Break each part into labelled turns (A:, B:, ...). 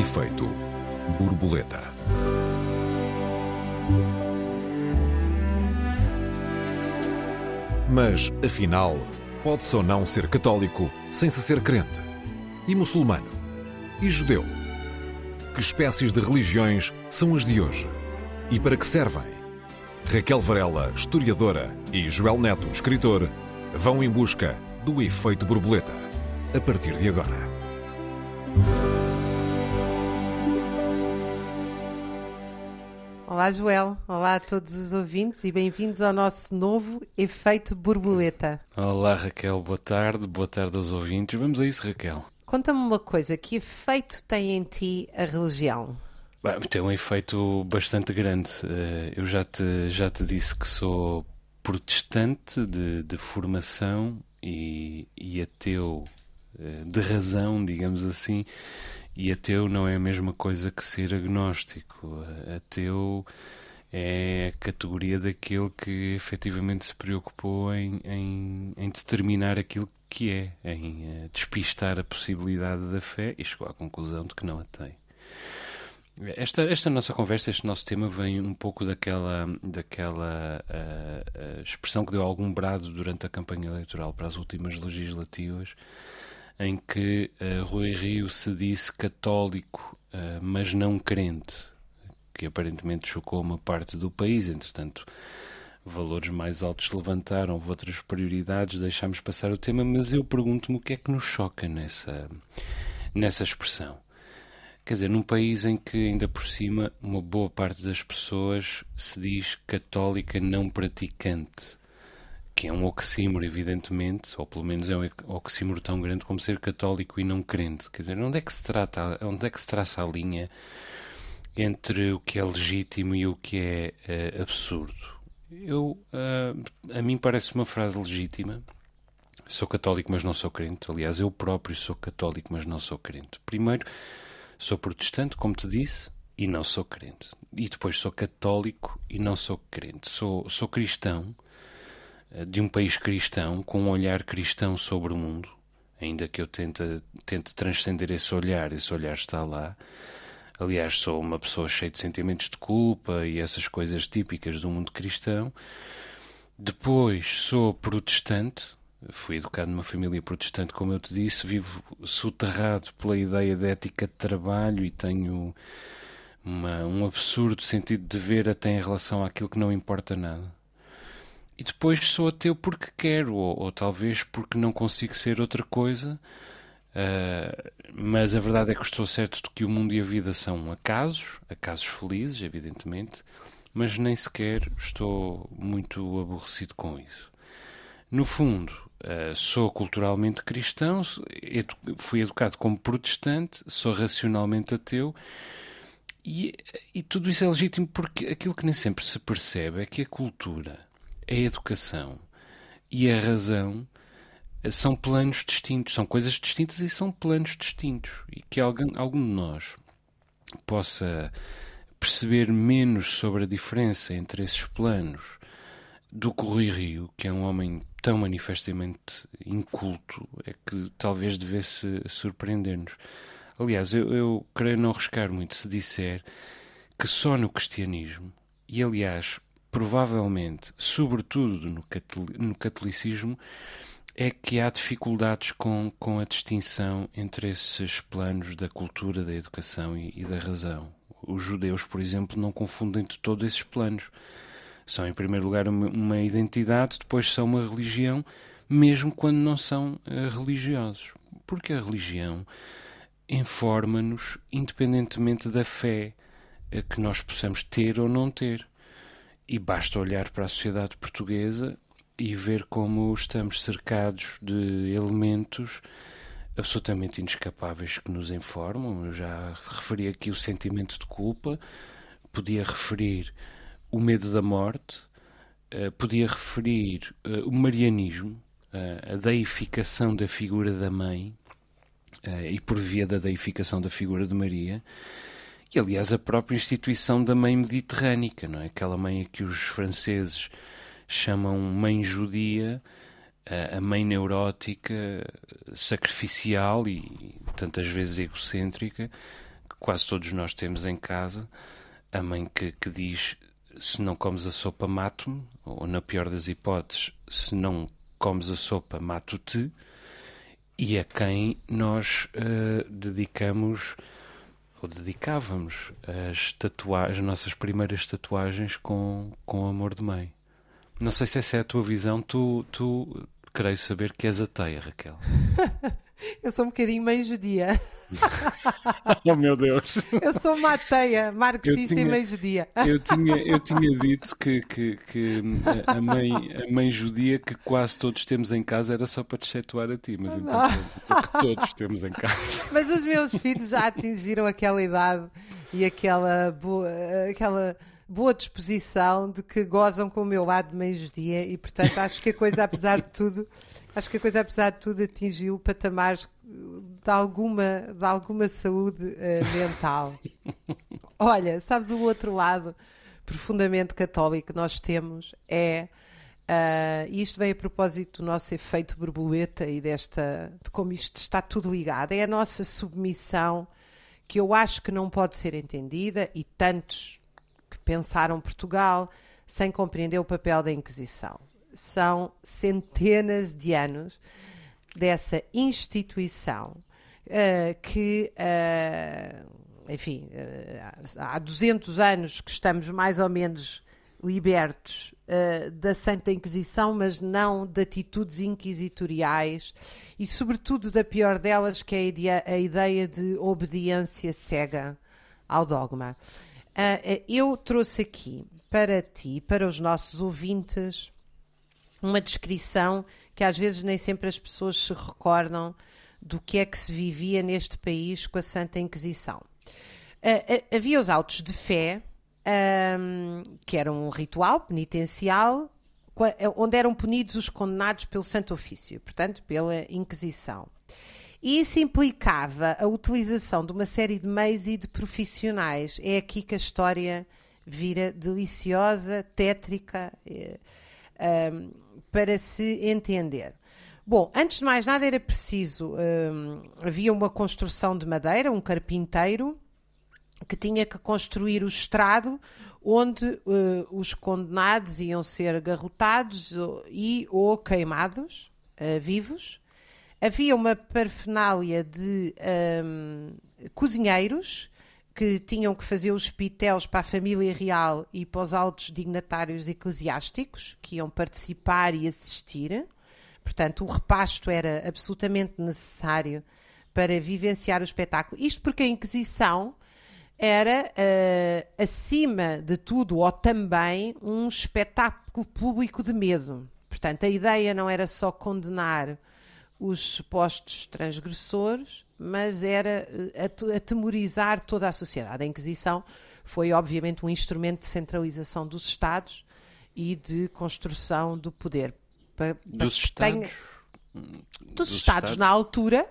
A: Efeito borboleta. Mas, afinal, pode-se ou não ser católico sem se ser crente? E muçulmano? E judeu? Que espécies de religiões são as de hoje? E para que servem? Raquel Varela, historiadora, e Joel Neto, escritor, vão em busca do efeito borboleta. A partir de agora.
B: Olá, Joel. Olá a todos os ouvintes e bem-vindos ao nosso novo Efeito Borboleta.
C: Olá, Raquel. Boa tarde. Boa tarde aos ouvintes. Vamos a isso, Raquel.
B: Conta-me uma coisa: que efeito tem em ti a religião?
C: Bem, tem um efeito bastante grande. Eh, eu já te, já te disse que sou protestante de, de formação e, e ateu eh, de razão, digamos assim. E ateu não é a mesma coisa que ser agnóstico. Ateu é a categoria daquele que efetivamente se preocupou em, em, em determinar aquilo que é, em uh, despistar a possibilidade da fé e chegou à conclusão de que não a tem. Esta, esta nossa conversa, este nosso tema, vem um pouco daquela, daquela uh, uh, expressão que deu algum brado durante a campanha eleitoral para as últimas legislativas, em que uh, Rui Rio se disse católico, uh, mas não crente, que aparentemente chocou uma parte do país. Entretanto, valores mais altos levantaram, outras prioridades, deixámos passar o tema, mas eu pergunto-me o que é que nos choca nessa, nessa expressão. Quer dizer, num país em que, ainda por cima, uma boa parte das pessoas se diz católica não praticante que é um oxímoro, evidentemente, ou pelo menos é um oxímoro tão grande como ser católico e não crente. Quer dizer, onde é que se trata, onde é que se traça a linha entre o que é legítimo e o que é uh, absurdo? Eu, uh, a mim parece uma frase legítima. Sou católico, mas não sou crente. Aliás, eu próprio sou católico, mas não sou crente. Primeiro, sou protestante, como te disse, e não sou crente. E depois sou católico e não sou crente. Sou, sou cristão, de um país cristão, com um olhar cristão sobre o mundo, ainda que eu tente, tente transcender esse olhar, esse olhar está lá. Aliás, sou uma pessoa cheia de sentimentos de culpa e essas coisas típicas do mundo cristão. Depois sou protestante, fui educado numa família protestante, como eu te disse, vivo soterrado pela ideia de ética de trabalho e tenho uma, um absurdo sentido de ver até em relação àquilo que não importa nada e depois sou ateu porque quero, ou, ou talvez porque não consigo ser outra coisa. Uh, mas a verdade é que estou certo de que o mundo e a vida são acasos, acasos felizes, evidentemente, mas nem sequer estou muito aborrecido com isso. No fundo, uh, sou culturalmente cristão, edu fui educado como protestante, sou racionalmente ateu. E, e tudo isso é legítimo porque aquilo que nem sempre se percebe é que a cultura a educação e a razão são planos distintos, são coisas distintas e são planos distintos. E que alguém, algum de nós possa perceber menos sobre a diferença entre esses planos do Rui Rio, que é um homem tão manifestamente inculto, é que talvez devesse surpreender-nos. Aliás, eu, eu creio não arriscar muito se disser que só no cristianismo, e aliás, provavelmente, sobretudo no catolicismo, é que há dificuldades com, com a distinção entre esses planos da cultura, da educação e, e da razão. Os judeus, por exemplo, não confundem de todos esses planos. São, em primeiro lugar, uma, identidade, depois são uma religião, mesmo quando não são uh, religiosos. Porque a religião informa-nos independentemente da fé uh, que nós possamos ter ou não ter. E basta olhar para a sociedade portuguesa e ver como estamos cercados de elementos absolutamente inescapáveis que nos informam. Eu já referi aqui o sentimento de culpa, podia referir o medo da morte, uh, podia referir uh, o marianismo, uh, a deificação da figura da mãe, e por via da deificação da figura de Maria, e aliás a própria instituição da mãe mediterrânica, não é? Aquela mãe a que os franceses chamam mãe judia, a mãe neurótica, sacrificial e tantas vezes egocêntrica, quase todos nós temos em casa, a mãe que, que diz se não comes a sopa mato-me, ou na pior das hipóteses, se não comes a sopa mato-te, e a quem nós uh, dedicamos ou dedicávamos as, as nossas primeiras tatuagens com, com amor de mãe. Não sei se essa é a tua visão, tu, tu creio saber que és ateia, Raquel.
B: Eu sou um bocadinho meio judia.
C: oh meu Deus!
B: Eu sou uma ateia, marxista tinha, e meio judia.
C: Eu tinha, eu tinha dito que, que, que a, mãe, a mãe judia que quase todos temos em casa era só para te excetuar a ti, mas então pronto, que todos temos em casa.
B: Mas os meus filhos já atingiram aquela idade e aquela boa, aquela boa disposição de que gozam com o meu lado de meio-dia e portanto acho que a coisa apesar de tudo acho que a coisa apesar de tudo atingiu patamares de alguma, de alguma saúde uh, mental. Olha, sabes o outro lado profundamente católico que nós temos é Uh, e isto vem a propósito do nosso efeito borboleta e desta de como isto está tudo ligado. É a nossa submissão que eu acho que não pode ser entendida e tantos pensaram Portugal sem compreender o papel da Inquisição. São centenas de anos dessa instituição uh, que, uh, enfim, uh, há 200 anos que estamos mais ou menos libertos da Santa Inquisição, mas não de atitudes inquisitoriais e, sobretudo, da pior delas, que é a ideia de obediência cega ao dogma. Eu trouxe aqui para ti, para os nossos ouvintes, uma descrição que às vezes nem sempre as pessoas se recordam do que é que se vivia neste país com a Santa Inquisição. Uh, havia os autos de fé, que eram um ritual penitencial, onde eram punidos os condenados pelo Santo Ofício, portanto, pela Inquisição. E isso implicava a utilização de uma série de meios e de profissionais. É aqui que a história vira deliciosa, tétrica. Eh, um, para se entender. Bom, antes de mais nada era preciso, um, havia uma construção de madeira, um carpinteiro que tinha que construir o estrado onde uh, os condenados iam ser garrotados e ou queimados uh, vivos. Havia uma parafernália de um, cozinheiros que tinham que fazer os pitéus para a família real e para os altos dignatários eclesiásticos que iam participar e assistir. Portanto, o repasto era absolutamente necessário para vivenciar o espetáculo. Isto porque a Inquisição era, uh, acima de tudo, ou também, um espetáculo público de medo. Portanto, a ideia não era só condenar os supostos transgressores, mas era eh, atemorizar toda a sociedade. A Inquisição foi, obviamente, um instrumento de centralização dos Estados e de construção do poder.
C: Para, dos Estados? Tenha,
B: dos, dos Estados, na altura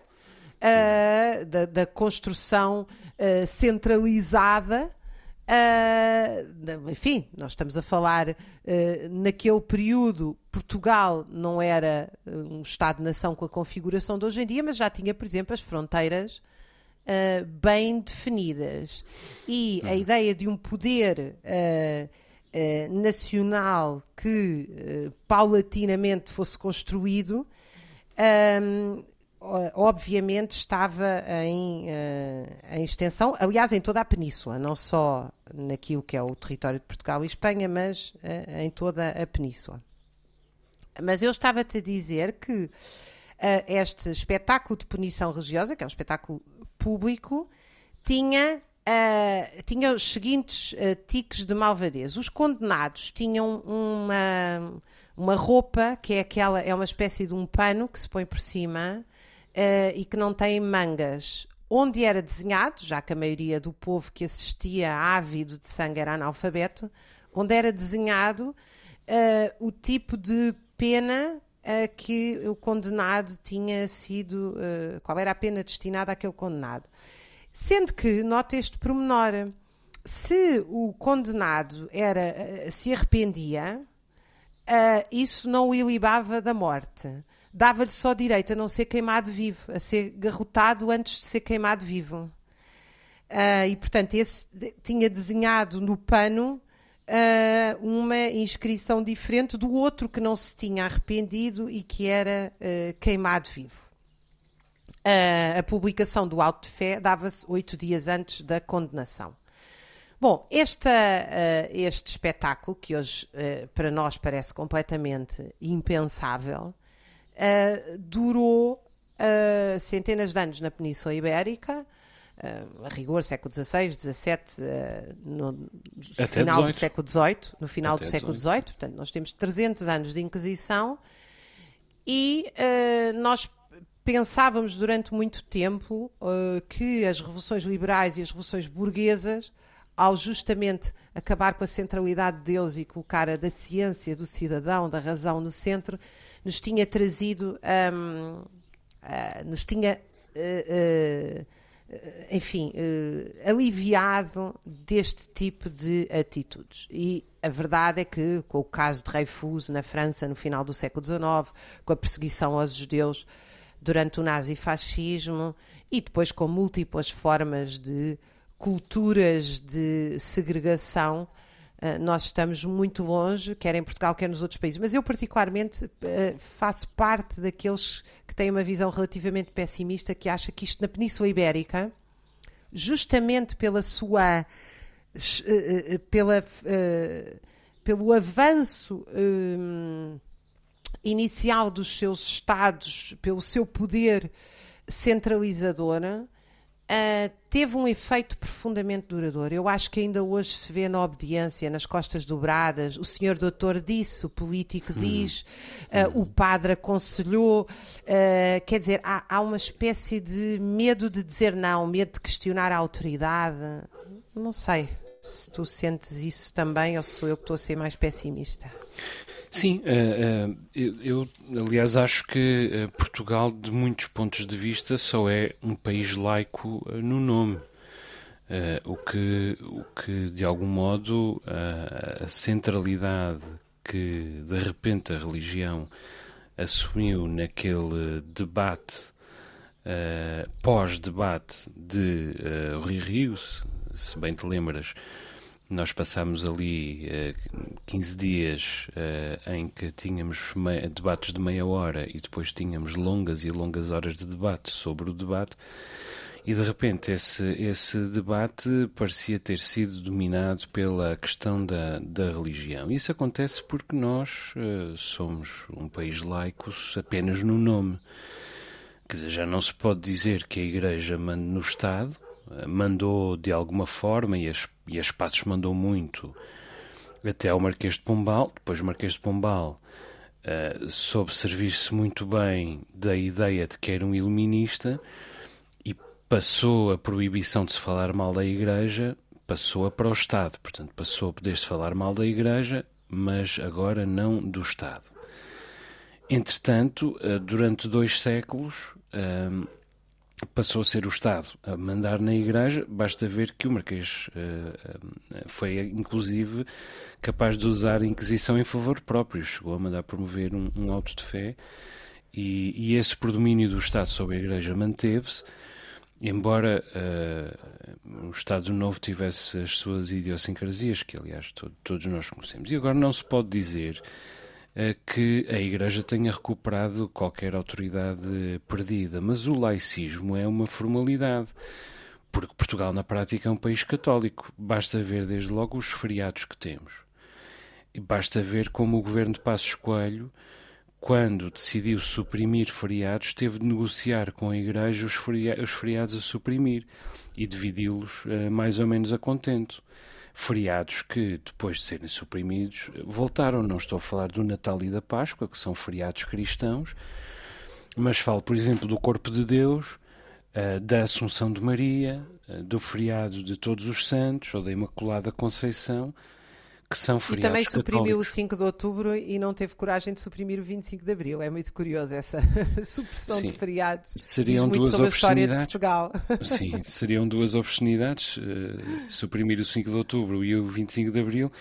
B: uh, da, da, construção uh, centralizada Uh, enfim, nós estamos a falar, uh, naquele período, Portugal não era ah, um Estado-nação com a configuração de hoje em dia, mas já tinha, por exemplo, as fronteiras uh, bem definidas. E a uhum. ideia de um poder nacional que paulatinamente fosse construído obviamente estava em, uh, em extensão, aliás, em toda a península, não só naquilo que é o território de Portugal e Espanha, mas uh, em toda a península. Mas eu estava-te a dizer que uh, este espetáculo de punição religiosa, que é um espetáculo público, tinha, tinha os seguintes tiques de malvadez. Os condenados tinham uma, uma roupa que é aquela, é uma espécie de um pano que se põe por cima uh, e que não tem mangas. Onde era desenhado, já que a maioria do povo que assistia ávido de sangue era analfabeto, onde era desenhado uh, o tipo de pena uh, que o condenado tinha sido, qual era a pena destinada àquele condenado. Sendo que, nota este pormenor, se o condenado era, se arrependia, isso não o ilibava da morte dava-lhe só direito a não ser queimado vivo, a ser garrotado antes de ser queimado vivo. Uh, e, portanto, esse tinha desenhado no pano uh, uma inscrição diferente do outro que não se tinha arrependido e que era uh, queimado vivo. a publicação do auto de fé dava-se oito dias antes da condenação. Bom, esta, este espetáculo, que hoje para nós parece completamente impensável, durou centenas de anos na Península Ibérica, uh, a rigor, século XVI, XVII, uh, no, final 18. do século XVIII, no final Até do século XVIII, portanto, nós temos 300 anos de Inquisição. E uh, nós pensávamos durante muito tempo uh, que as revoluções liberais e as revoluções burguesas, ao justamente acabar com a centralidade de Deus e colocar a da ciência, do cidadão, da razão no centro, nos tinha trazido, um, uh, nos tinha uh, eh, enfim, uh, aliviado deste tipo de atitudes. E a verdade é que, com o caso de Dreyfus na França no final do século XIX, com a perseguição aos judeus durante o nazifascismo e depois com múltiplas formas de culturas de segregação, nós estamos muito longe, quer em Portugal, quer nos outros países. Mas eu, particularmente, uh, faço parte daqueles que têm uma visão relativamente pessimista, que acha que isto na Península Ibérica, justamente pela sua. Uh, pela, pelo avanço inicial dos seus Estados, pelo seu poder centralizador, uh, teve um efeito profundamente duradouro. Eu acho que ainda hoje se vê na obediência, nas costas dobradas. O senhor doutor disse, o político diz, uh, o padre aconselhou. Uh, quer dizer, há, há uma espécie de medo de dizer não, medo de questionar a autoridade. Não sei se tu sentes isso também ou se sou eu que estou a ser mais pessimista.
C: Sim, uh, uh, eu, aliás acho que uh, Portugal, de muitos pontos de vista, só é um país laico no nome. o, que, o que, de algum modo, a centralidade que de repente a religião assumiu naquele debate, pós-debate de Rui Rios, se bem te lembras, nós passámos ali uh, 15 dias uh, em que tínhamos debates de meia hora e depois tínhamos longas e longas horas de debate sobre o debate, e de repente esse, esse debate parecia ter sido dominado pela questão da, da religião. Isso acontece porque nós uh, somos um país laico apenas no nome. Quer dizer, já não se pode dizer que a Igreja manda no Estado, mandou de alguma forma, e as, e as Passos mandou muito, até ao Marquês de Pombal. Depois o Marquês de Pombal uh, soube servir-se muito bem da ideia de que era um iluminista e passou a proibição de se falar mal da Igreja, passou-a para o Estado. Portanto, passou a poder-se falar mal da Igreja, mas agora não do Estado. Entretanto, uh, durante dois séculos, passou a ser o Estado a mandar na Igreja, basta ver que o Marquês uh, foi, inclusive, capaz de usar a Inquisição em favor próprio, chegou a mandar promover um, um auto de fé, e, e, esse predomínio do Estado sobre a Igreja manteve-se, embora uh, o Estado Novo tivesse as suas idiosincrasias, que aliás todo, todos nós conhecemos. E agora não se pode dizer que a Igreja tenha recuperado qualquer autoridade perdida, mas o laicismo é uma formalidade. Porque Portugal, na prática, é um país católico. Basta ver, desde logo, os feriados que temos. E basta ver como o governo de Passos Coelho, quando decidiu suprimir feriados, teve de negociar com a Igreja os, feriados a suprimir e dividi-los uh, mais ou menos a contento feriados que, depois de serem suprimidos, voltaram. Não estou a falar do Natal e da Páscoa, que são feriados cristãos, mas falo, por exemplo, do Corpo de Deus, eh, da Assunção de Maria, eh, do feriado de Todos os Santos ou da Imaculada Conceição, que são feriados
B: E também suprimiu
C: católicos.
B: o 5 de outubro e não teve coragem de suprimir o 25 de abril. É muito curioso essa supressão Sim. de feriados.
C: Seriam
B: Diz
C: duas
B: sobre a história de Portugal.
C: Sim, seriam duas obscenidades, uh, suprimir o 5 de outubro e o 25 de abril,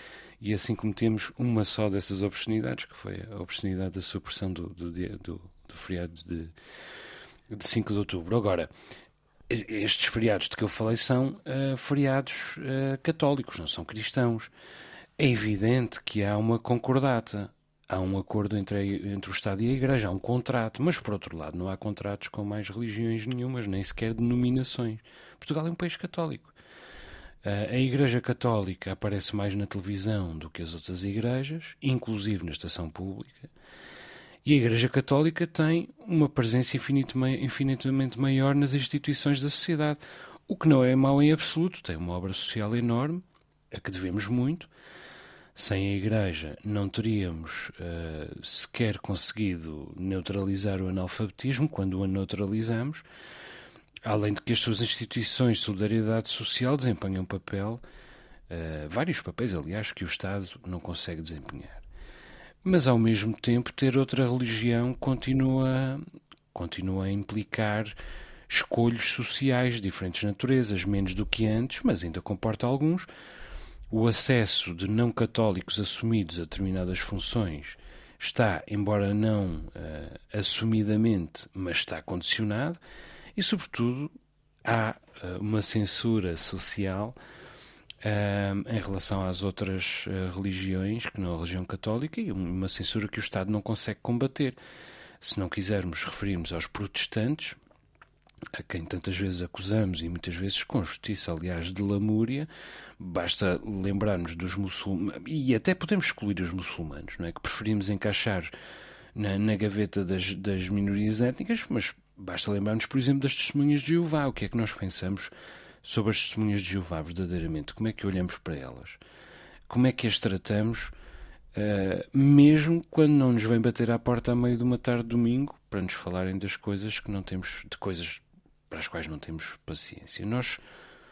C: e assim cometemos uma só dessas obscenidades, que foi a obscenidade da supressão do, do, do, do feriado de, de 5 de outubro. Agora, estes feriados de que eu falei são uh, feriados uh, católicos, não são cristãos. É evidente que há uma concordata, há um acordo entre, a, entre o Estado e a Igreja, há um contrato, mas por outro lado não há contratos com mais religiões nenhumas, nem sequer denominações. Portugal é um país católico. Uh, a Igreja Católica aparece mais na televisão do que as outras igrejas, inclusive na estação pública. E a Igreja Católica tem uma presença infinitamente maior nas instituições da sociedade, o que não é mau em absoluto, tem uma obra social enorme, a que devemos muito. Sem a Igreja não teríamos uh, sequer conseguido neutralizar o analfabetismo quando o neutralizamos, além de que as suas instituições de solidariedade social desempenham um papel, uh, vários papéis, aliás, que o Estado não consegue desempenhar mas ao mesmo tempo ter outra religião continua, continua a implicar escolhos sociais de diferentes naturezas, menos do que antes, mas ainda comporta alguns. O acesso de não católicos assumidos a determinadas funções está, embora não uh, assumidamente, mas está condicionado, e, sobretudo, há uh, uma censura social uh, em relação às outras religiões, que não a religião católica, e uma censura que o Estado não consegue combater. Se não quisermos referirmos aos protestantes, a quem tantas vezes acusamos e muitas vezes com justiça, aliás, de lamúria, basta lembrarmos dos muçulmanos, e até podemos excluir os muçulmanos, não é? Que preferimos encaixar na, na gaveta das, das minorias étnicas, mas basta lembrarmos, por exemplo, das testemunhas de Jeová. O que é que nós pensamos sobre as testemunhas de Jeová, verdadeiramente? Como é que olhamos para elas? Como é que as tratamos, uh, mesmo quando não nos vem bater à porta à meio de uma tarde de domingo para nos falarem das coisas que não temos, de coisas para as quais não temos paciência? Nós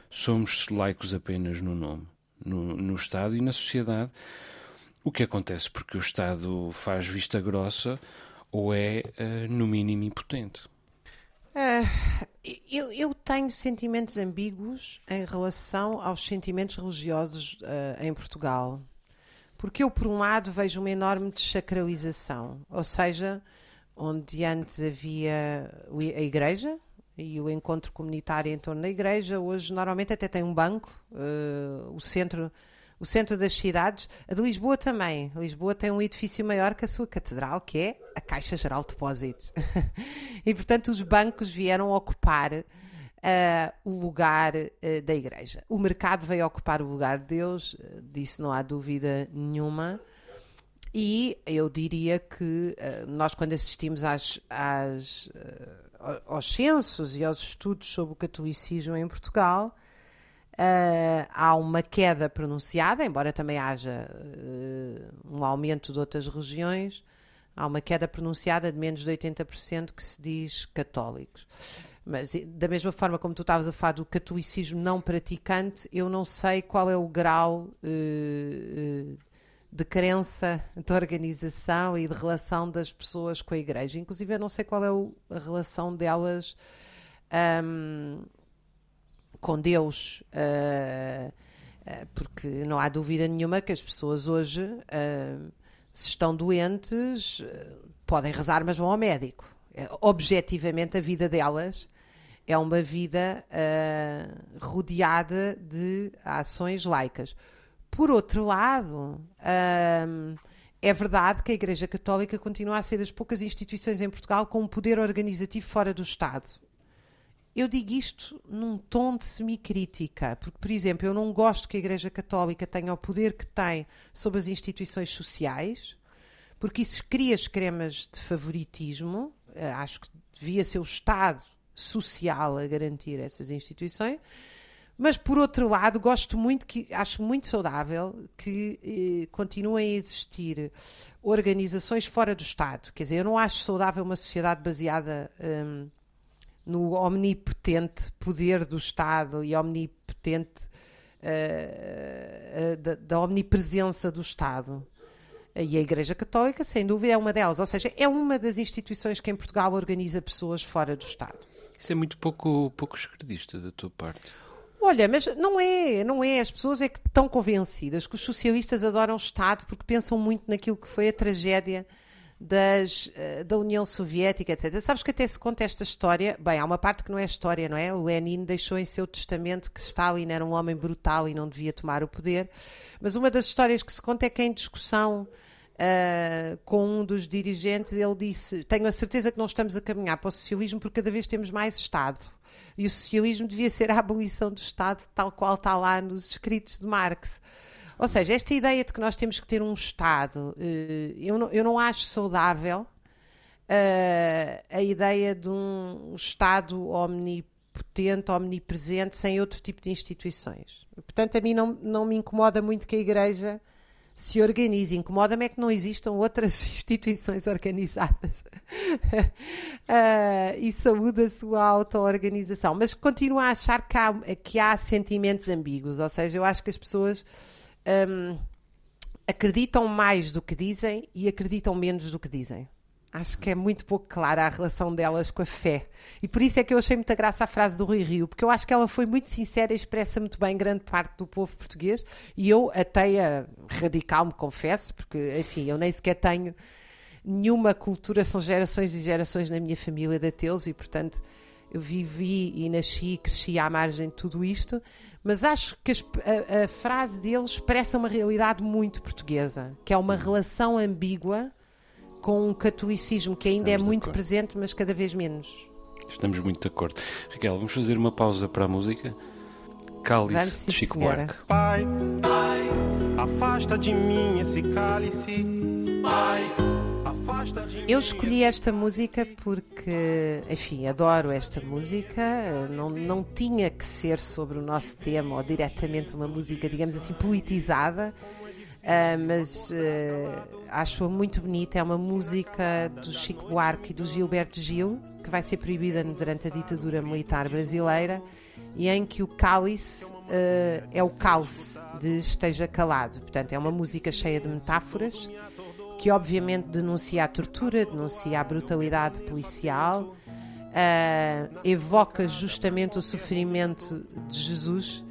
C: somos laicos apenas no nome, no, no Estado e na sociedade. O que acontece porque o Estado faz vista grossa ou é, uh, no mínimo, impotente.
B: Uh, eu, eu, tenho sentimentos ambíguos em relação aos sentimentos religiosos uh, em Portugal. Porque eu, por um lado, vejo uma enorme desacralização. Ou seja, onde antes havia a igreja e o encontro comunitário em torno da igreja, hoje normalmente até tem um banco, uh, o centro o centro das cidades. A de Lisboa também. Lisboa tem um edifício maior que a sua catedral, que é a Caixa Geral de Depósitos. e, portanto, os bancos vieram ocupar uh, o lugar uh, da igreja. O mercado veio ocupar o lugar de Deus, uh, disso não há dúvida nenhuma. E eu diria que nós, quando assistimos às, às aos censos e aos estudos sobre o catolicismo em Portugal, Uh, há uma queda pronunciada, embora também haja uh, um aumento de outras regiões, há uma queda pronunciada de menos de 80% que se diz católicos. Mas da mesma forma como tu estavas a falar do catolicismo não praticante, eu não sei qual é o grau uh, de crença, de organização e de relação das pessoas com a igreja. Inclusive, eu não sei qual é a relação delas. Um, com Deus, uh, uh, porque não há dúvida nenhuma que as pessoas hoje, uh, se estão doentes, podem rezar, mas vão ao médico. objetivamente, a vida delas é uma vida rodeada de ações laicas. Por outro lado, é verdade que a Igreja Católica continua a ser das poucas instituições em Portugal com um poder organizativo fora do Estado. Eu digo isto num tom de semicrítica, porque, por exemplo, eu não gosto que a Igreja Católica tenha o poder que tem sobre as instituições sociais, porque isso cria esquemas de favoritismo. Eh, acho que devia ser o Estado social a garantir essas instituições. Mas, por outro lado, gosto muito, que acho muito saudável que eh, continuem a existir organizações fora do Estado. Quer dizer, eu não acho saudável uma sociedade baseada. Hum, no omnipotente poder do Estado e omnipotente uh, uh, da, da, omnipresença do Estado. E a Igreja Católica, sem dúvida, é uma delas. Ou seja, é uma das instituições que em Portugal organiza pessoas fora do Estado.
C: Isso é muito pouco, pouco esquerdista da tua parte.
B: Olha, mas não é, não é. As pessoas é que estão convencidas que os socialistas adoram o Estado porque pensam muito naquilo que foi a tragédia das, uh, da União Soviética, etc. Sabes que até se conta esta história. Bem, há uma parte que não é história, não é? O Lenin deixou em seu testamento que Stalin era um homem brutal e não devia tomar o poder. Mas uma das histórias que se conta é que em discussão. Uh, com um dos dirigentes, ele disse: Tenho a certeza que não estamos a caminhar para o socialismo porque cada vez temos mais Estado. E o socialismo devia ser a abolição do Estado, tal qual está lá nos escritos de Marx. Ou seja, esta ideia de que nós temos que ter um Estado, eh, eu não, eu não acho saudável uh, a ideia de um Estado omnipotente, omnipresente, sem outro tipo de instituições. Portanto, a mim não, não me incomoda muito que a Igreja se organize. Incomoda-me é que não existam outras instituições organizadas uh, e saúde a sua auto-organização. Mas continuo a achar que há, que há sentimentos ambíguos, ou seja, eu acho que as pessoas um, acreditam mais do que dizem e acreditam menos do que dizem. Acho que é muito pouco clara a relação delas com a fé. E por isso é que eu achei muita graça a frase do Rui Rio, porque eu acho que ela foi muito sincera e expressa muito bem grande parte do povo português. E eu, ateia radical, me confesso, porque, enfim, eu nem sequer tenho nenhuma cultura, são gerações e gerações na minha família de ateus e, portanto, eu vivi e nasci e cresci à margem de tudo isto mas acho que a, a, frase dele expressa uma realidade muito portuguesa, que é uma relação ambígua com um catolicismo que ainda é Estamos é muito presente, mas cada vez menos.
C: Estamos muito de acordo. Raquel, vamos fazer uma pausa para a música. Cálice de Chico Buarque. Pai, pai, afasta de mim esse cálice.
B: Pai. Eu escolhi esta música porque, enfim, adoro esta música. Não, não tinha que ser sobre o nosso tema ou diretamente uma música, digamos assim, poetizada. Uh, mas uh, acho-a muito bonita. É uma música do Chico Buarque e do Gilberto Gil, que vai ser proibida durante a ditadura militar brasileira, e em que o cálice uh, é o cálice de Esteja Calado. Portanto, é uma música cheia de metáforas que obviamente denuncia a tortura, denuncia a brutalidade policial, uh, evoca justamente o sofrimento de Jesus,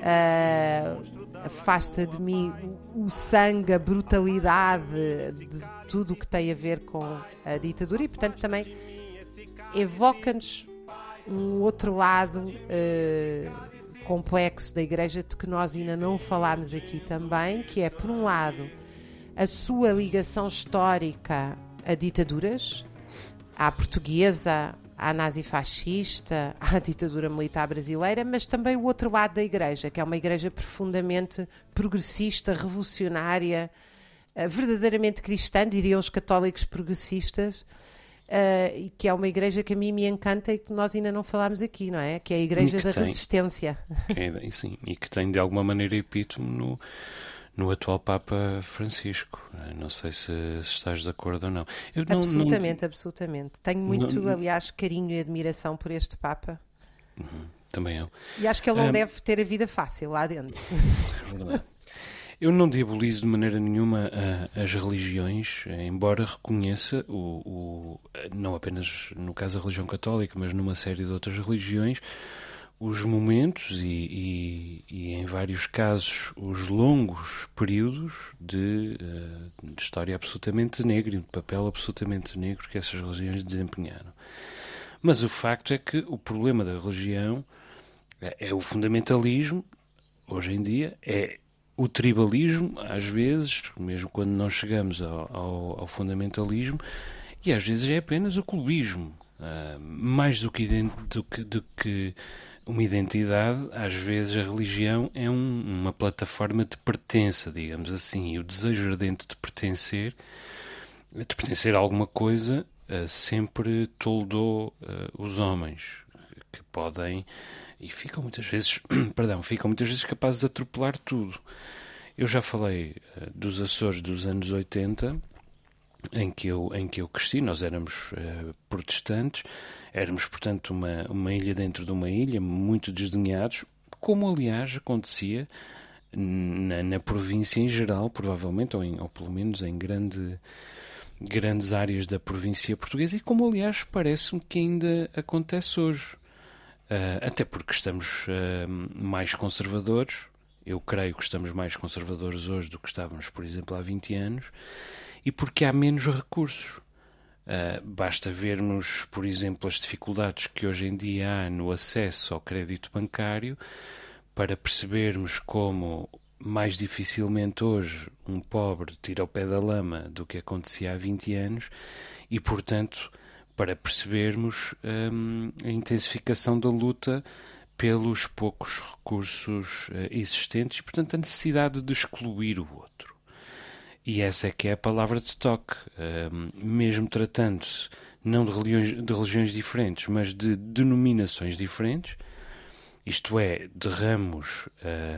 B: uh, afasta de mim o, sangue, a brutalidade de tudo o que tem a ver com a ditadura e, portanto, também evoca-nos um outro lado uh, complexo da Igreja de que nós ainda não falámos aqui também, que é, por um lado, a sua ligação histórica a ditaduras, à portuguesa, à nazifascista, à ditadura militar brasileira, mas também o outro lado da igreja, que é uma igreja profundamente progressista, revolucionária, eh, verdadeiramente cristã, diriam os católicos progressistas, uh, e que é uma igreja que a mim me encanta e que nós ainda não falámos aqui, não é? Que é a igreja da tem, resistência.
C: É, sim, e que tem de alguma maneira epítome no no atual Papa Francisco. Eh, não sei se, se estás de acordo ou não.
B: Eu absolutamente, não... absolutamente. Tenho muito, não... aliás, carinho e admiração por este Papa.
C: Uhum, também eu.
B: E acho que ele não um... deve ter a vida fácil lá dentro.
C: É verdade. Eu não diabolizo de maneira nenhuma uh, as religiões, embora reconheça, o, o, não apenas no caso da religião católica, mas numa série de outras religiões, os momentos e, e, e, em vários casos os longos períodos de, uh, de, história absolutamente negra e de papel absolutamente negro que essas religiões desempenharam. Mas o facto é que o problema da religião é, é o fundamentalismo, hoje em dia, é o tribalismo, às vezes, mesmo quando não chegamos ao, ao, ao fundamentalismo, e às vezes é apenas o clubismo. Uh, mais do que, do que, do que uma identidade, às vezes a religião é um, uma plataforma de pertença, digamos assim, e o desejo ardente de pertencer, de pertencer a alguma coisa, uh, sempre toldou uh, os homens, que podem, e ficam muitas vezes, perdão, ficam muitas vezes capazes de atropelar tudo. Eu já falei uh, dos Açores dos anos 80, em que eu, em que eu cresci, nós éramos protestantes, Éramos, portanto, uma, uma ilha dentro de uma ilha, muito desdenhados, como aliás acontecia na, na província em geral, provavelmente, ou, em, ou pelo menos em grande, grandes áreas da província portuguesa, e como aliás parece-me que ainda acontece hoje. Uh, até porque estamos uh, mais conservadores, eu creio que estamos mais conservadores hoje do que estávamos, por exemplo, há 20 anos, e porque há menos recursos. Uh, basta vermos, por exemplo, as dificuldades que hoje em dia há no acesso ao crédito bancário para percebermos como mais dificilmente hoje um pobre tira o pé da lama do que acontecia há 20 anos e, portanto, para percebermos um, a intensificação da luta pelos poucos recursos uh, existentes e, portanto, a necessidade de excluir o outro. E essa é que é a palavra de toque. Um, mesmo tratando-se não de religiões, de religiões diferentes, mas de denominações diferentes, isto é, de ramos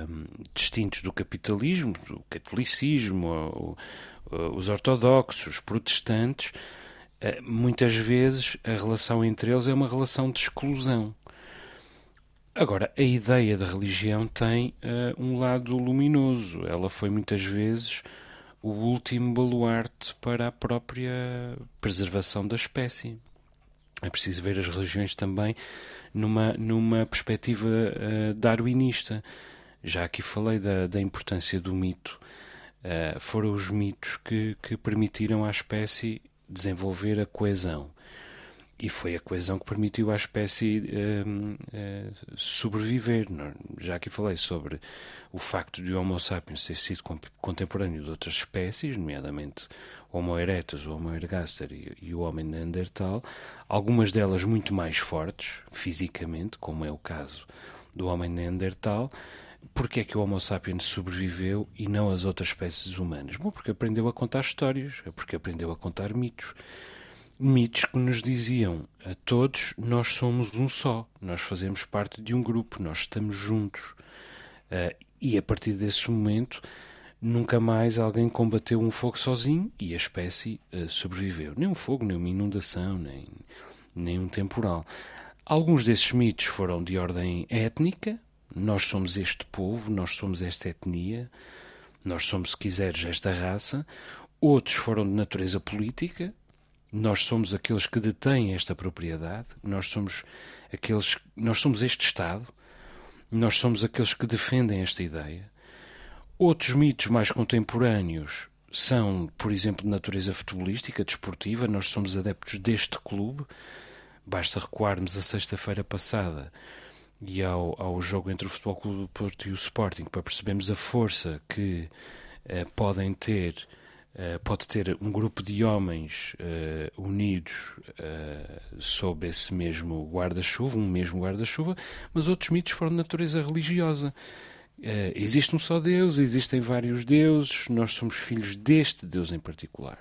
C: um, distintos do capitalismo, do catolicismo, os ortodoxos, os protestantes, uh, muitas vezes a relação entre eles é uma relação de exclusão. Agora, a ideia da religião tem uh, um lado luminoso. Ela foi muitas vezes o último baluarte para a própria preservação da espécie. É preciso ver as religiões também numa, numa perspectiva uh, darwinista. Já aqui falei da, da importância do mito. Uh, foram os mitos que, que permitiram à espécie desenvolver a coesão. E foi a coesão que permitiu à espécie uh, uh, sobreviver. Já aqui falei sobre o facto de o Homo sapiens ter sido contemporâneo de outras espécies, nomeadamente o Homo erectus, o Homo ergaster e, e o homem neandertal, algumas delas muito mais fortes fisicamente, como é o caso do homem neandertal. Porque é que o Homo sapiens sobreviveu e não as outras espécies humanas? Bom, porque aprendeu a contar histórias, porque aprendeu a contar mitos mitos que nos diziam a todos: nós somos um só, nós fazemos parte de um grupo, nós estamos juntos. Uh, e a partir desse momento, nunca mais alguém combateu um fogo sozinho e a espécie uh, sobreviveu. Nem um fogo, nem uma inundação, nem, nem um temporal. Alguns desses mitos foram de ordem étnica. Nós somos este povo, nós somos esta etnia, nós somos, se quiseres, esta raça. Outros foram de natureza política, nós somos aqueles que detêm esta propriedade, nós somos aqueles, nós somos este Estado, nós somos aqueles que defendem esta ideia. Outros mitos mais contemporâneos são, por exemplo, de natureza futebolística, desportiva, nós somos adeptos deste clube. Basta recuarmos a sexta-feira passada e ao, ao jogo entre o Futebol Clube do Porto e o Sporting para percebermos a força que eh, podem ter pode ter um grupo de homens uh, unidos uh, sob esse mesmo guarda-chuva, um mesmo guarda-chuva, mas outros mitos foram de natureza religiosa. existe um só Deus, existem vários deuses, nós somos filhos deste Deus em particular.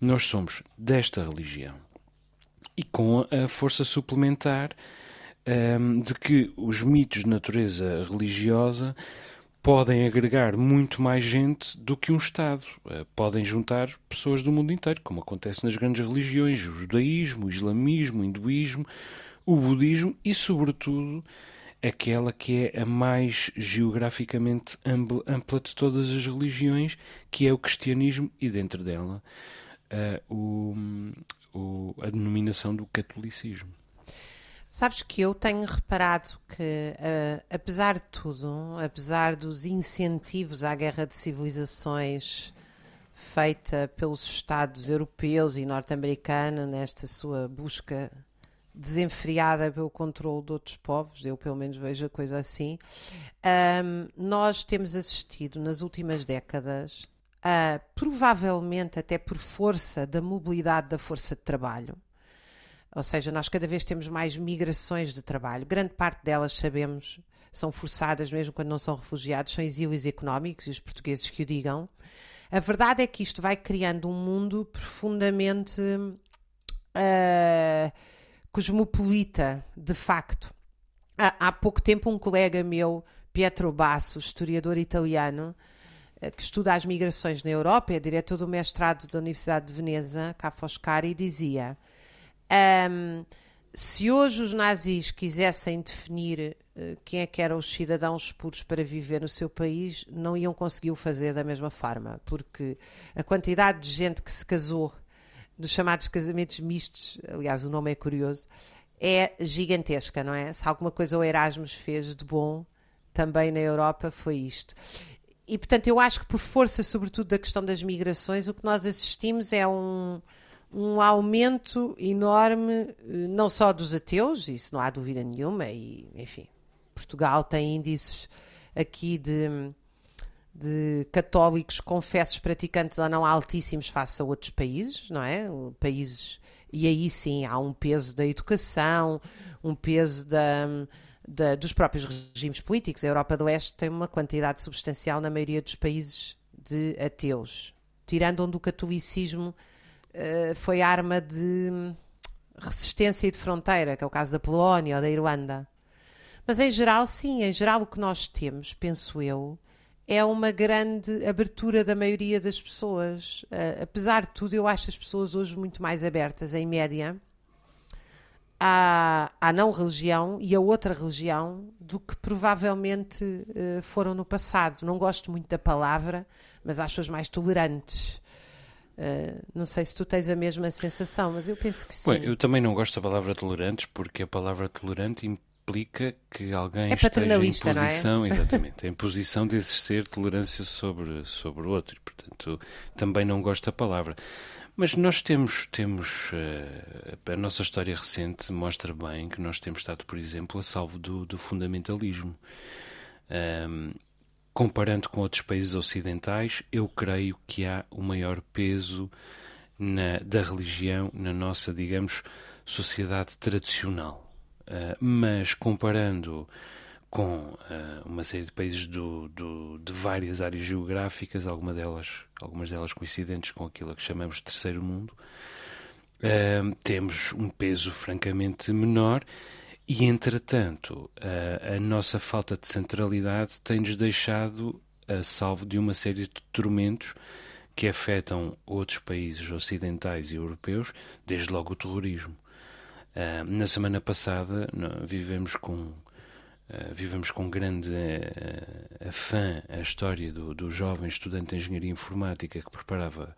C: Nós somos desta religião. E com a força suplementar um, de que os mitos de natureza religiosa podem agregar muito mais gente do que um Estado. Eh, podem juntar pessoas do mundo inteiro, como acontece nas grandes religiões, o judaísmo, o islamismo, o hinduísmo, o budismo e, sobretudo, aquela que é a mais geograficamente ampla de todas as religiões, que é o cristianismo, e dentro dela o, o, a denominação do catolicismo.
B: Sabes que eu tenho reparado que, uh, apesar de tudo, apesar dos incentivos à guerra de civilizações feita pelos Estados europeus e norte-americanos nesta sua busca desenfreada pelo controle de outros povos, eu pelo menos vejo a coisa assim, um, nós temos assistido nas últimas décadas, provavelmente até por força da mobilidade da força de trabalho, ou seja, nós cada vez temos mais migrações de trabalho. Grande parte delas, sabemos, são forçadas, mesmo quando não são refugiados, são exílios económicos, e os portugueses que o digam. A verdade é que isto vai criando um mundo profundamente uh, cosmopolita, de facto. Há, há, pouco tempo, um colega meu, Pietro Basso, historiador italiano, uh, que estuda as migrações na Europa, é diretor do mestrado da Universidade de Veneza, Ca' Foscari, dizia um, se hoje os nazis quisessem definir uh, quem é que eram os cidadãos puros para viver no seu país, não iam conseguir o fazer da mesma forma, porque a quantidade de gente que se casou dos chamados casamentos mistos, aliás, o nome é curioso, é gigantesca, não é? Se alguma coisa o Erasmus fez de bom também na Europa foi isto. e, portanto, eu acho que por força, sobretudo, da questão das migrações, o que nós assistimos é um, um aumento enorme, eh, não só dos ateus, isso não há dúvida nenhuma, e, enfim, Portugal tem índices aqui de, de católicos confessos praticantes ou não altíssimos face a outros países, não é? Países, e aí sim há um peso da educação, um peso da da, dos próprios regimes políticos. A Europa do Oeste tem uma quantidade substancial, na maioria dos países, de ateus. Tirando onde o catolicismo uh, foi arma de resistência e de fronteira, que é o caso da Polónia ou da Irlanda. Mas em geral, sim, em geral o que nós temos, penso eu, é uma grande abertura da maioria das pessoas. Uh, apesar de tudo, eu acho as pessoas hoje muito mais abertas, em média, à, à não religião e a outra religião do que provavelmente uh, foram no passado. Não gosto muito da palavra, mas acho-as mais tolerantes. Uh, não sei se tu tens a mesma sensação, mas eu penso que sim.
C: Bem, eu também não gosto da palavra tolerantes, porque a palavra tolerante implica que alguém
B: é
C: esteja em posição,
B: é?
C: exatamente, em posição de exercer tolerância sobre, sobre o outro. E, portanto, também não gosto da palavra. Mas nós temos, temos uh, a nossa história recente mostra bem que nós temos estado, por exemplo, a salvo do, do fundamentalismo. Um, comparando com outros países ocidentais, eu creio que há o maior peso na, da religião na nossa, digamos, sociedade tradicional. Uh, mas comparando com uh, uma série de países do, do, de várias áreas geográficas, alguma delas, algumas delas coincidentes com aquilo que chamamos de terceiro mundo, uh, temos um peso francamente menor e, entretanto, uh, a nossa falta de centralidade tem-nos deixado a salvo de uma série de tormentos que afetam outros países ocidentais e europeus, desde logo o terrorismo. na semana passada, vivemos com Uh, vivemos com grande uh, afã a história do, do jovem estudante de engenharia informática que preparava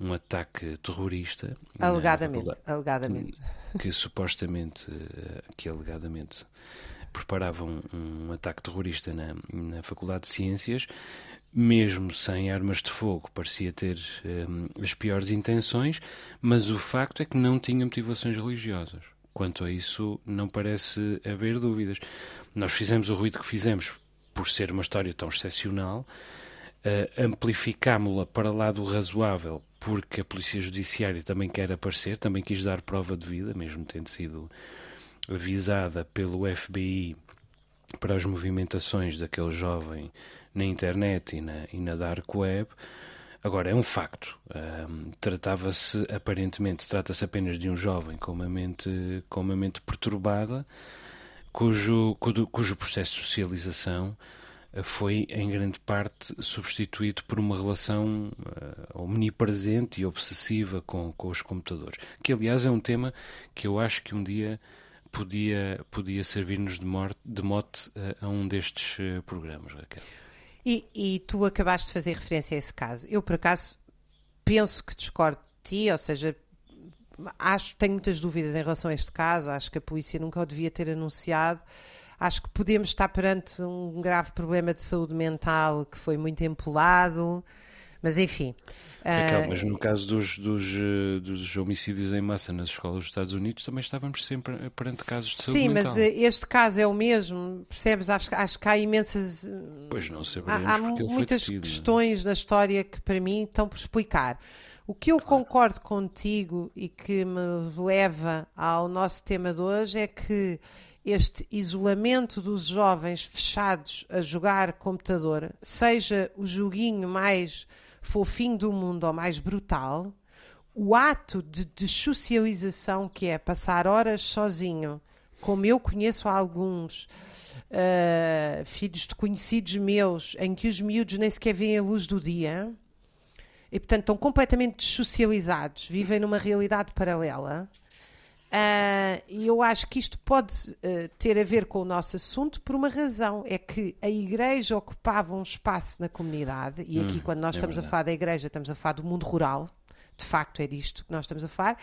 C: um ataque terrorista.
B: Alegadamente, na, alegadamente.
C: Que supostamente, uh, que alegadamente preparava um, ataque terrorista na, na Faculdade de Ciências, mesmo sem armas de fogo, parecia ter um, as piores intenções, mas o facto é que não tinha motivações religiosas. Quanto a isso, não parece haver dúvidas. Nós fizemos o ruído que fizemos por ser uma história tão excepcional, uh, amplificámo-la para lá do razoável, porque a Polícia Judiciária também quer aparecer, também quis dar prova de vida, mesmo tendo sido avisada pelo FBI para as movimentações daquele jovem na internet e na, e na dark web. Agora, é um facto. Um, Tratava-se, aparentemente, trata-se apenas de um jovem com uma mente, com uma mente perturbada, cujo, cujo, cujo processo de socialização foi, em grande parte, substituído por uma relação uh, omnipresente e obsessiva com, com os computadores. Que, aliás, é um tema que eu acho que um dia podia, podia servir-nos de, de mote uh, a um destes uh, programas, Raquel.
B: E, e, tu acabaste de fazer referência a esse caso. Eu, por acaso, penso que discordo de ti, ou seja, acho tenho muitas dúvidas em relação a este caso. Acho que a polícia nunca o devia ter anunciado. Acho que podemos estar perante um grave problema de saúde mental que foi muito empolado. Mas enfim.
C: Raquel, uh... mas no caso dos, dos, eh, dos, homicídios em massa nas escolas dos Estados Unidos também estávamos sempre perante casos de saúde
B: Sim,
C: mental.
B: mas eh, este caso é o mesmo, percebes? Acho, acho que há imensas.
C: Pois não saberemos
B: há,
C: há
B: muitas
C: detido,
B: questões na história que para mim estão por explicar. O que eu claro. concordo contigo e que me leva ao nosso tema de hoje é que este isolamento dos jovens fechados a jogar computador, seja o joguinho mais fofinho do mundo ou mais brutal, o ato de dessocialização que é passar horas sozinho, como eu conheço alguns uh, filhos de conhecidos meus, em que os miúdos nem sequer veem a luz do dia e, portanto, estão completamente dessocializados, vivem numa realidade paralela. Uh, e eu acho que isto pode uh, ter a ver com o nosso assunto por uma razão: é que a Igreja ocupava um espaço na comunidade, e aqui, hum, quando nós é estamos verdade. a falar da Igreja, estamos a falar do mundo rural, de facto é disto que nós estamos a falar,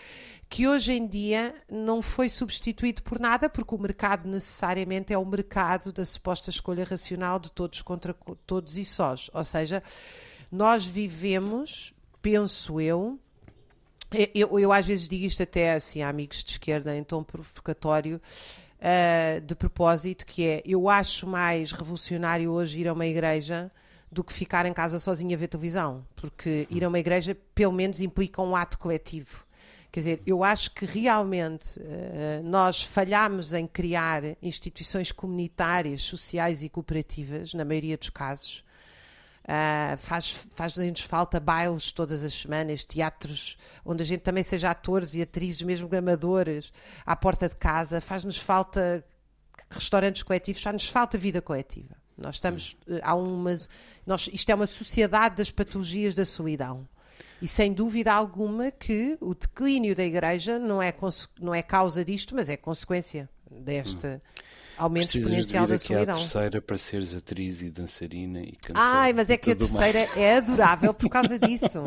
B: que hoje em dia não foi substituído por nada, porque o mercado necessariamente é o mercado da suposta escolha racional de todos contra todos e sós. Ou seja, nós vivemos, penso eu, eu, eu, às vezes digo isto até assim a amigos de esquerda em tom provocatório, uh, de propósito, que é eu acho mais revolucionário hoje ir a uma igreja do que ficar em casa sozinha a ver televisão, porque ir a uma igreja pelo menos implica um ato coletivo. Quer dizer, eu acho que realmente uh, nós falhamos em criar instituições comunitárias, sociais e cooperativas, na maioria dos casos. Uh, faz, faz-nos falta bailes todas as semanas, teatros onde a gente também seja atores e atrizes, mesmo amadores, à porta de casa. Faz-nos falta restaurantes coletivos, faz-nos falta vida coletiva. Nós estamos. Uh, há uma, nós, isto é uma sociedade das patologias da solidão. E sem dúvida alguma que o declínio da Igreja não é, não é causa disto, mas é consequência desta. Hum aumento
C: Precisas
B: exponencial da solidão.
C: a terceira para seres atriz e dançarina e cantora.
B: Ai, mas é que a terceira mais. é adorável por causa disso.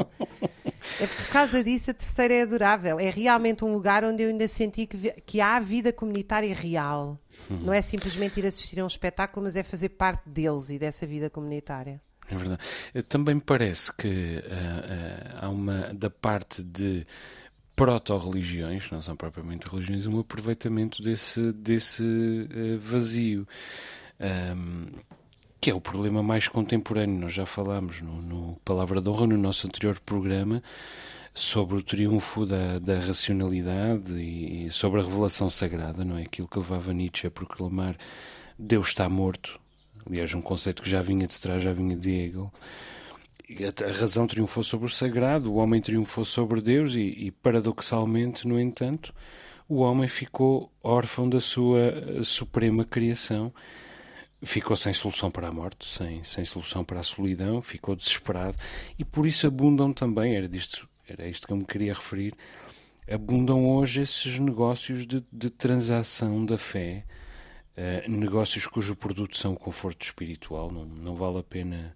B: É por causa disso a terceira é adorável. É realmente um lugar onde eu ainda senti que, que há vida comunitária real. Uhum. Não é simplesmente ir assistir a um espetáculo, mas é fazer parte deles e dessa vida comunitária.
C: É verdade. Também me parece que uh, uh, há uma da parte de proto-religiões, não são propriamente religiões, um aproveitamento desse, desse uh, vazio. Um, que é o problema mais contemporâneo. Nós já falámos no, no, Palavra de Honra, no nosso anterior programa, sobre o triunfo da, da racionalidade e, e, sobre a revelação sagrada, não é? Aquilo que levava Nietzsche a proclamar Deus está morto. Aliás, um conceito que já vinha de trás, já vinha de Hegel a razão triunfou sobre o sagrado, o homem triunfou sobre Deus e, e, paradoxalmente, no entanto, o homem ficou órfão da sua suprema criação, ficou sem solução para a morte, sem, sem solução para a solidão, ficou desesperado. E por isso abundam também, era, disto, era isto que eu me queria referir, abundam hoje esses negócios de, de transação da fé, uh, negócios cujo produto são o conforto espiritual, não, não vale a pena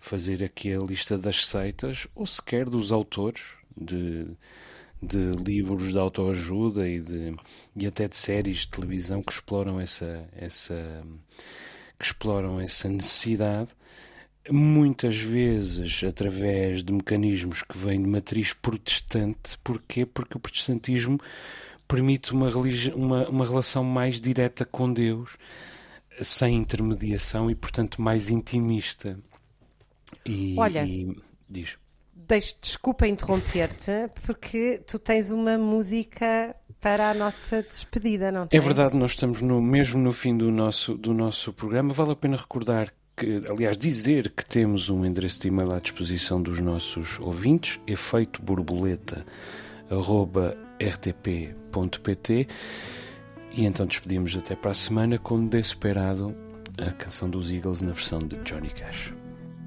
C: fazer aqui a lista das seitas ou sequer dos autores de, de livros de autoajuda e, de, e até de séries de televisão que exploram essa, essa, que exploram essa necessidade, muitas vezes através de mecanismos que vêm de matriz protestante. Porquê? Porque o protestantismo permite uma, uma, uma relação mais direta com Deus, sem intermediação e, portanto, mais intimista. E,
B: Olha,
C: e diz.
B: Deixo, desculpa interromper-te, porque tu tens uma música para a nossa despedida, não é tens?
C: É verdade, nós estamos no, mesmo no fim do nosso, do nosso programa. Vale a pena recordar que, aliás, dizer que temos um endereço de e-mail à disposição dos nossos ouvintes, efeitoborboleta.rtp.pt e então despedimos até para a semana com Desperado, a canção dos Eagles na versão de Johnny Cash.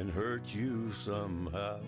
D: can hurt you somehow.